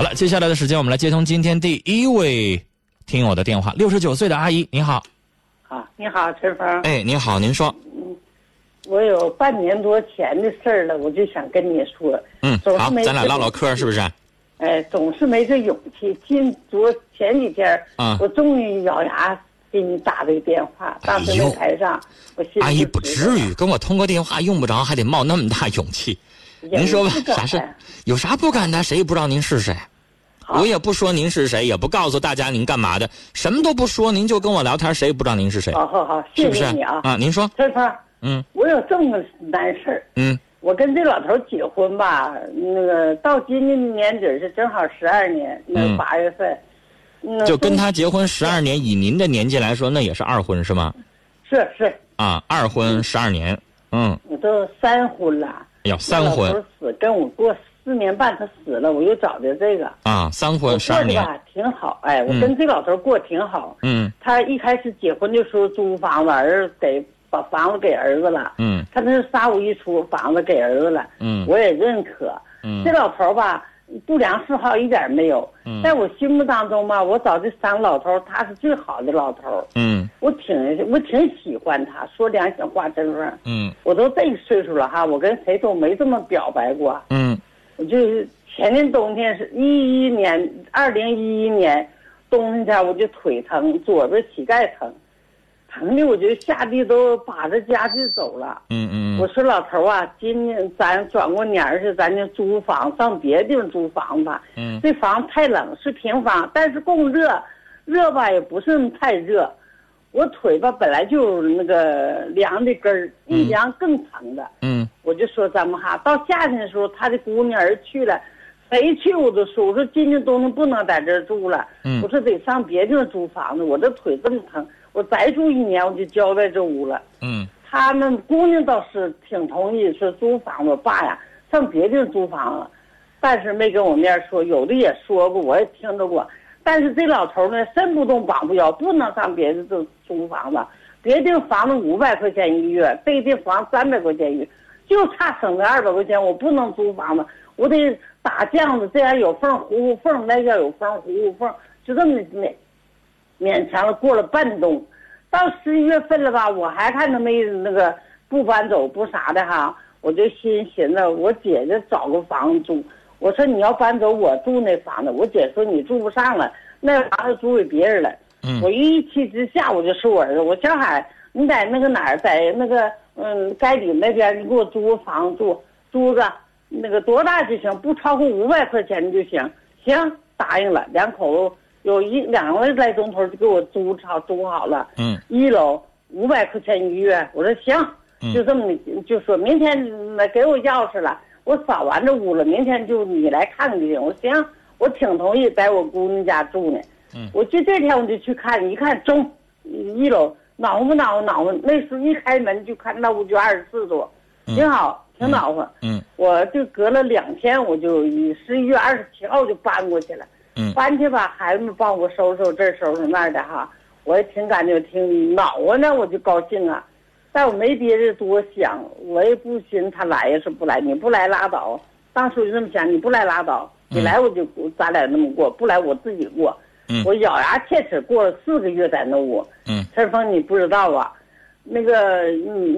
好了，接下来的时间我们来接通今天第一位听友的电话，六十九岁的阿姨，你好。啊，你好，陈峰。哎，你好，您说。我有半年多前的事儿了，我就想跟你说。嗯，好，咱俩唠唠嗑，是不是？哎，总是没这勇气。今昨前几天，啊，我终于咬牙给你打了个电话，当时在台上，我心阿姨不至于跟我通个电话，用不着还得冒那么大勇气。您说吧，啥事？有啥不敢的？谁也不知道您是谁。我也不说您是谁，也不告诉大家您干嘛的，什么都不说，您就跟我聊天，谁也不知道您是谁。好好好，谢谢你啊！啊，您说。春芳。嗯。我有这么个难事儿。嗯。我跟这老头结婚吧，那个到今年年底是正好十二年，那八月份。就跟他结婚十二年，以您的年纪来说，那也是二婚是吗？是是。啊，二婚十二年，嗯。我都三婚了。哎呦，三婚。死跟我过。四年半，他死了，我又找的这个啊，三婚十二年，挺好。哎，我跟这老头过挺好。嗯，他一开始结婚的时候租房子，儿子给把房子给儿子了。嗯，他那是三五一出，房子给儿子了。嗯，我也认可。嗯，这老头吧，不良嗜好一点没有。嗯，在我心目当中吧，我找这三个老头，他是最好的老头。嗯，我挺我挺喜欢他，说良心话，真话。嗯，我都这个岁数了哈，我跟谁都没这么表白过。嗯，我就是。前年冬天是一一年，二零一一年冬天我就腿疼，左边膝盖疼，疼的我就下地都把着家具走了。嗯嗯。我说老头啊，今年咱转过年儿去，咱就租房上别的地方租房吧。嗯。这房太冷，是平房，但是供热，热吧也不是太热。我腿吧本来就那个凉的根儿，一凉更疼的。嗯。我就说咱们哈，到夏天的时候，他的姑娘儿去了。谁去我都说，我说今年冬天不能在这儿住了，我说得上别地方租房子。我这腿这么疼，我再住一年我就交在这屋了。嗯，他们姑娘倒是挺同意说租房子，爸呀上别地方租房子，但是没跟我面说，有的也说过，我也听着过。但是这老头呢，身不动膀不摇，不能上别的地租房子，别的房子五百块钱一个月，这地房三百块钱一月，就差省那二百块钱，我不能租房子。我得打酱子，这样有缝糊糊缝，那样有缝糊糊缝，就这么勉勉强了过了半冬。到十一月份了吧，我还看他没那个不搬走不啥的哈，我就心寻思，我姐姐找个房子住。我说你要搬走，我住那房子。我姐说你住不上了，那房子租给别人了。我一气之下，我就说我儿子，我小海，你在那个哪儿，在那个嗯该里那边，你给我租个房住，租个。那个多大就行，不超过五百块钱就行。行，答应了。两口子有一两个来钟头就给我租好租好了。嗯。一楼五百块钱一个月，我说行，就这么就说明天来给我钥匙了，我扫完这屋了，明天就你来看看就行。我行，我挺同意在我姑娘家住呢。嗯。我就这天我就去看，一看中一楼暖和不暖和暖和，那时候一开门就看那屋就二十四度，挺好。挺暖和，嗯，我就隔了两天，我就十一月二十七号就搬过去了，嗯，搬去吧，孩子们帮我收拾这收拾那的哈，我也挺感觉挺暖和呢，我就高兴啊，但我没别的多想，我也不寻他来呀是不来，你不来拉倒，当初就这么想，你不来拉倒，你来我就咱俩那么过，不来我自己过，嗯，我咬牙切齿过了四个月在那屋，嗯，陈峰你不知道啊。那个，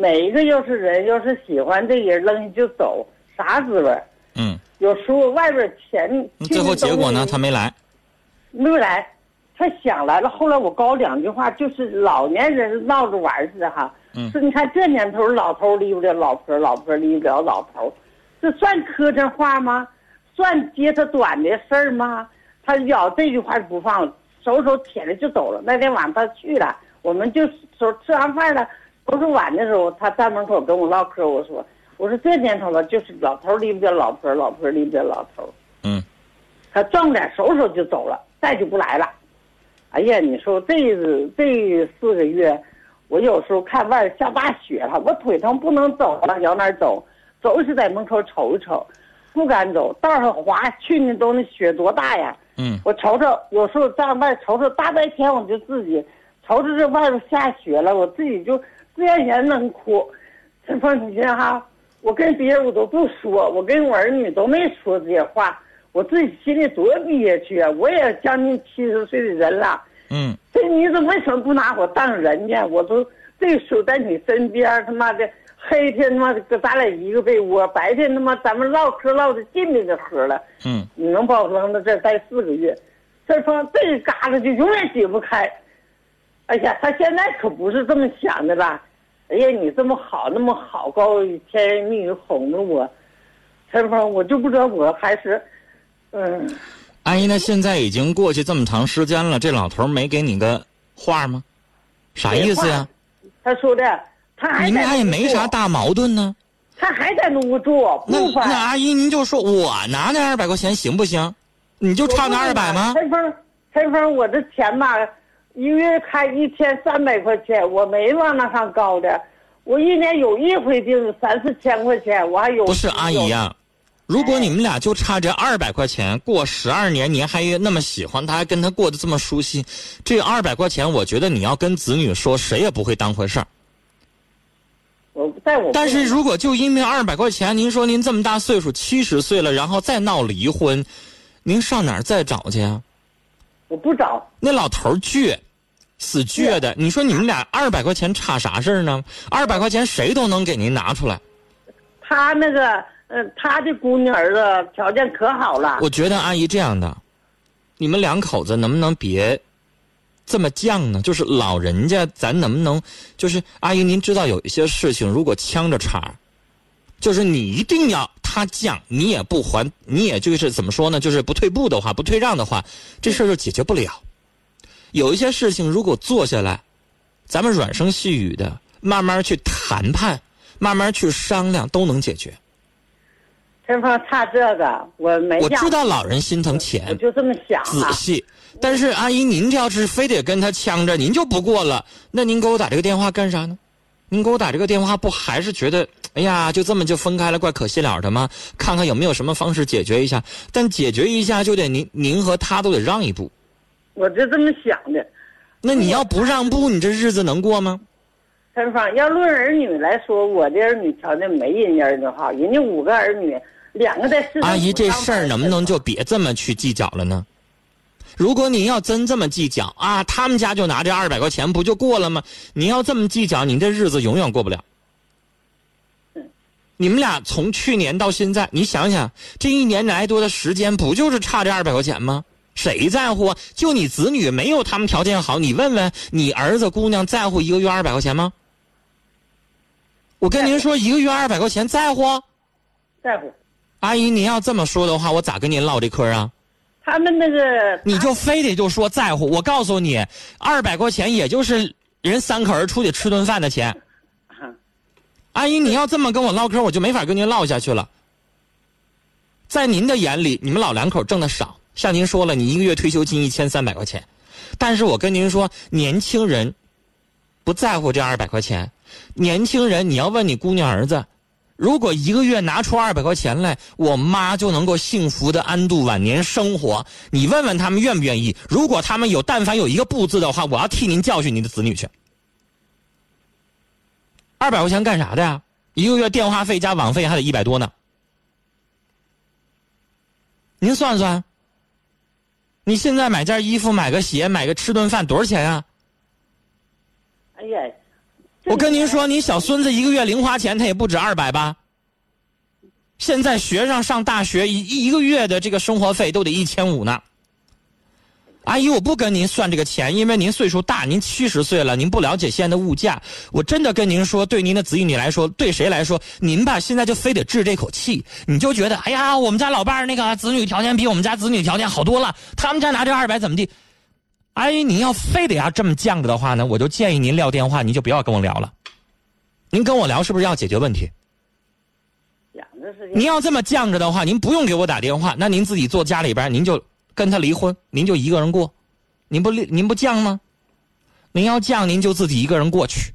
每一个要是人要是喜欢这人扔下就走，啥滋味嗯。有时候外边钱。最后结果呢？他没来。没来，他想来了。后来我高两句话，就是老年人闹着玩似的哈。嗯。说你看这年头，老头离不了老婆，老婆离不了老头，这算磕碜话吗？算接他短的事儿吗？他咬这句话就不放了，手手铁着就走了。那天晚上他去了。我们就说吃完饭了，收拾碗的时候，他在门口跟我唠嗑。我说：“我说这年头了，就是老头离不了老婆，老婆离不了老头。”嗯，他撞点手手就走了，再就不来了。哎呀，你说这这四个月，我有时候看外下大雪了，我腿疼不能走了，往哪走？走是在门口瞅一瞅，不敢走，道上滑。去年冬那雪多大呀？嗯，我瞅瞅，有时候在外瞅瞅，大白天我就自己。瞅瞅这外边下雪了，我自己就自然而然能哭。陈峰，你看哈，我跟别人我都不说，我跟我儿女都没说这些话。我自己心里多憋屈啊！我也将近七十岁的人了，嗯，这你怎么为什么不拿我当人呢？我都这守在你身边，他妈的黑天他妈搁咱俩一个被窝，白天他妈咱们唠嗑唠的进那个喝了，嗯，你能把我扔到这儿待四个月，这方这嘎瘩就永远解不开。哎呀，他现在可不是这么想的了。哎呀，你这么好，那么好，高甜言蜜语哄着我，陈峰，我就不知道我还是，嗯。阿姨，那现在已经过去这么长时间了，这老头没给你个话吗？啥意思呀？他说的，他还你们俩也没啥大矛盾呢。他还在那屋住，那那阿姨，您就说我拿那二百块钱行不行？你就差那二百吗？陈峰，陈峰，我这钱吧。一个月开一千三百块钱，我没往那上高的。我一年有一回订三四千块钱，我还有。不是阿姨呀，如果你们俩就差这二百块钱，过十二年您还那么喜欢他，还跟他过得这么舒心，这二百块钱，我觉得你要跟子女说，谁也不会当回事儿。我在我。但是如果就因为二百块钱，您说您这么大岁数，七十岁了，然后再闹离婚，您上哪儿再找去啊？我不找那老头倔，死倔的。你说你们俩二百块钱差啥事儿呢？二百块钱谁都能给您拿出来。他那个，呃，他的姑娘儿子条件可好了。我觉得阿姨这样的，你们两口子能不能别这么犟呢？就是老人家，咱能不能就是阿姨，您知道有一些事情，如果呛着茬，就是你一定要。他犟，你也不还，你也就是怎么说呢？就是不退步的话，不退让的话，这事儿就解决不了。有一些事情，如果坐下来，咱们软声细语的，慢慢去谈判，慢慢去商量，都能解决。陈芳差这个，我没。我知道老人心疼钱，我就这么想。仔细，但是阿姨，您这要是非得跟他呛着，您就不过了。那您给我打这个电话干啥呢？您给我打这个电话，不还是觉得？哎呀，就这么就分开了，怪可惜了的吗？看看有没有什么方式解决一下。但解决一下就得您您和他都得让一步。我就这么想的。那你要不让步，你这日子能过吗？陈芳，要论儿女来说，我的儿女条件没人家的好，人家五个儿女，两个在市。阿姨，这事儿能不能就别这么去计较了呢？如果你要真这么计较啊，他们家就拿这二百块钱不就过了吗？你要这么计较，你这日子永远过不了。你们俩从去年到现在，你想想，这一年来多的时间，不就是差这二百块钱吗？谁在乎啊？就你子女没有他们条件好，你问问你儿子姑娘在乎一个月二百块钱吗？我跟您说，一个月二百块钱在乎？在乎。阿姨，您要这么说的话，我咋跟您唠这嗑啊？他们那个，你就非得就说在乎？我告诉你，二百块钱也就是人三口人出去吃顿饭的钱。阿姨，你要这么跟我唠嗑，我就没法跟您唠下去了。在您的眼里，你们老两口挣的少，像您说了，你一个月退休金一千三百块钱，但是我跟您说，年轻人不在乎这二百块钱。年轻人，你要问你姑娘儿子，如果一个月拿出二百块钱来，我妈就能够幸福的安度晚年生活。你问问他们愿不愿意？如果他们有但凡有一个不字的话，我要替您教训您的子女去。二百块钱干啥的呀？一个月电话费加网费还得一百多呢。您算算，你现在买件衣服、买个鞋、买个吃顿饭多少钱啊？我跟您说，你小孙子一个月零花钱他也不止二百吧？现在学生上大学一一个月的这个生活费都得一千五呢。阿姨，我不跟您算这个钱，因为您岁数大，您七十岁了，您不了解现在的物价。我真的跟您说，对您的子女来说，对谁来说，您吧现在就非得治这口气，你就觉得，哎呀，我们家老伴儿那个子女条件比我们家子女条件好多了，他们家拿这二百怎么地？阿姨，您要非得要这么犟着的话呢，我就建议您撂电话，您就不要跟我聊了。您跟我聊是不是要解决问题？您要这么犟着的话，您不用给我打电话，那您自己坐家里边，您就。跟他离婚，您就一个人过，您不您不犟吗？您要犟，您就自己一个人过去。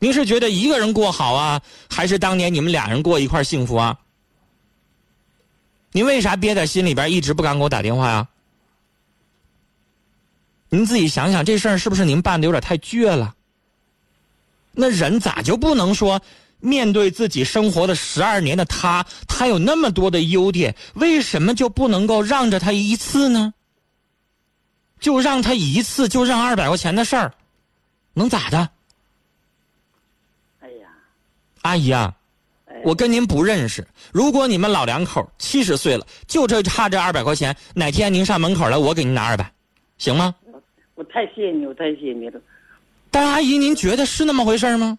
您是觉得一个人过好啊，还是当年你们俩人过一块幸福啊？您为啥憋在心里边，一直不敢给我打电话呀？您自己想想，这事儿是不是您办的有点太倔了？那人咋就不能说？面对自己生活的十二年的他，他有那么多的优点，为什么就不能够让着他一次呢？就让他一次，就让二百块钱的事儿，能咋的？哎呀，阿姨啊，我跟您不认识。如果你们老两口七十岁了，就这差这二百块钱，哪天您上门口来，我给您拿二百，行吗？我太谢谢你，我太谢谢你了。但阿姨，您觉得是那么回事吗？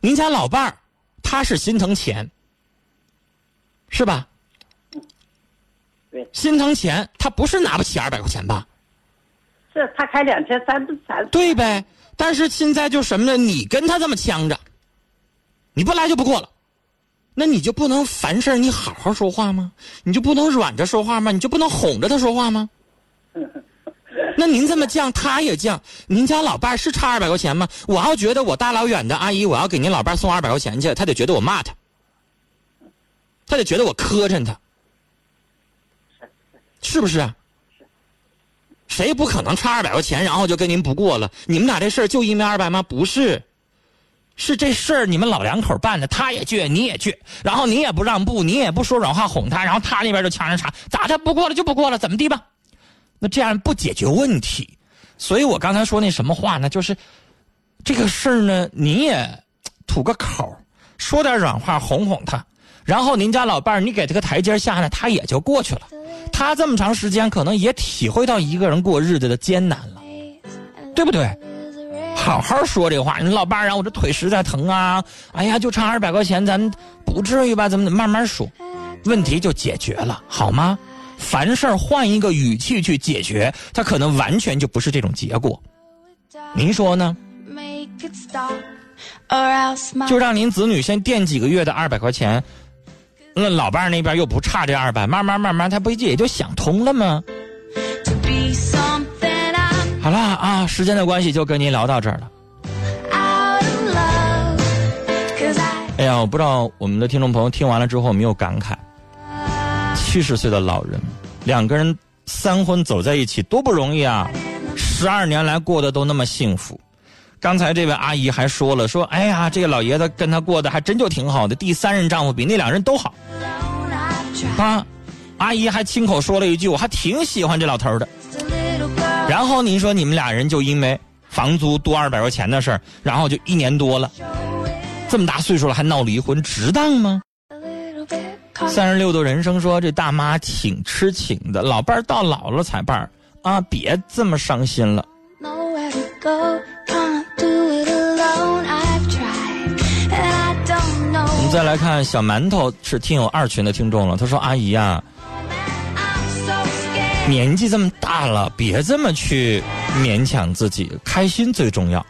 您家老伴儿，他是心疼钱，是吧？对。心疼钱，他不是拿不起二百块钱吧？是他开两千三三。对呗，但是现在就什么呢？你跟他这么呛着，你不来就不过了，那你就不能凡事你好好说话吗？你就不能软着说话吗？你就不能哄着他说话吗？那您这么犟，他也犟。您家老伴是差二百块钱吗？我要觉得我大老远的阿姨，我要给您老伴送二百块钱去，他得觉得我骂他，他得觉得我磕碜他，是不是？谁不可能差二百块钱，然后就跟您不过了？你们俩这事儿就因为二百吗？不是，是这事儿你们老两口办的，他也倔，你也倔，然后你也不让步，你也不说软话哄他，然后他那边就呛着茬，咋的？不过了就不过了，怎么地吧？那这样不解决问题，所以我刚才说那什么话呢？就是这个事儿呢，你也吐个口，说点软话哄哄他，然后您家老伴儿，你给他个台阶下呢，他也就过去了。他这么长时间，可能也体会到一个人过日子的艰难了，对不对？好好说这话，你老伴儿，我这腿实在疼啊！哎呀，就差二百块钱，咱们不至于吧？咱们慢慢说，问题就解决了，好吗？凡事换一个语气去解决，它可能完全就不是这种结果。您说呢？就让您子女先垫几个月的二百块钱，那老伴儿那边又不差这二百，慢慢慢慢，他不也就想通了吗？好了啊，时间的关系就跟您聊到这儿了。哎呀，我不知道我们的听众朋友听完了之后有没有感慨。七十岁的老人，两个人三婚走在一起多不容易啊！十二年来过得都那么幸福。刚才这位阿姨还说了，说哎呀，这个老爷子跟他过得还真就挺好的，第三任丈夫比那两人都好。啊，阿姨还亲口说了一句，我还挺喜欢这老头的。然后您说你们俩人就因为房租多二百块钱的事儿，然后就一年多了，这么大岁数了还闹离婚，值当吗？三十六度人生说：“这大妈挺痴情的，老伴儿到老了才伴儿啊，别这么伤心了。”我们再来看小馒头是听友二群的听众了，他说：“阿姨呀，年纪这么大了，别这么去勉强自己，开心最重要。”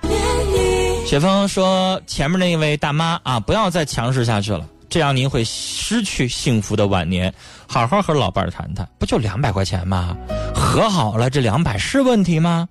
雪峰说：“前面那位大妈啊，不要再强势下去了。”这样您会失去幸福的晚年，好好和老伴儿谈谈，不就两百块钱吗？和好了，这两百是问题吗？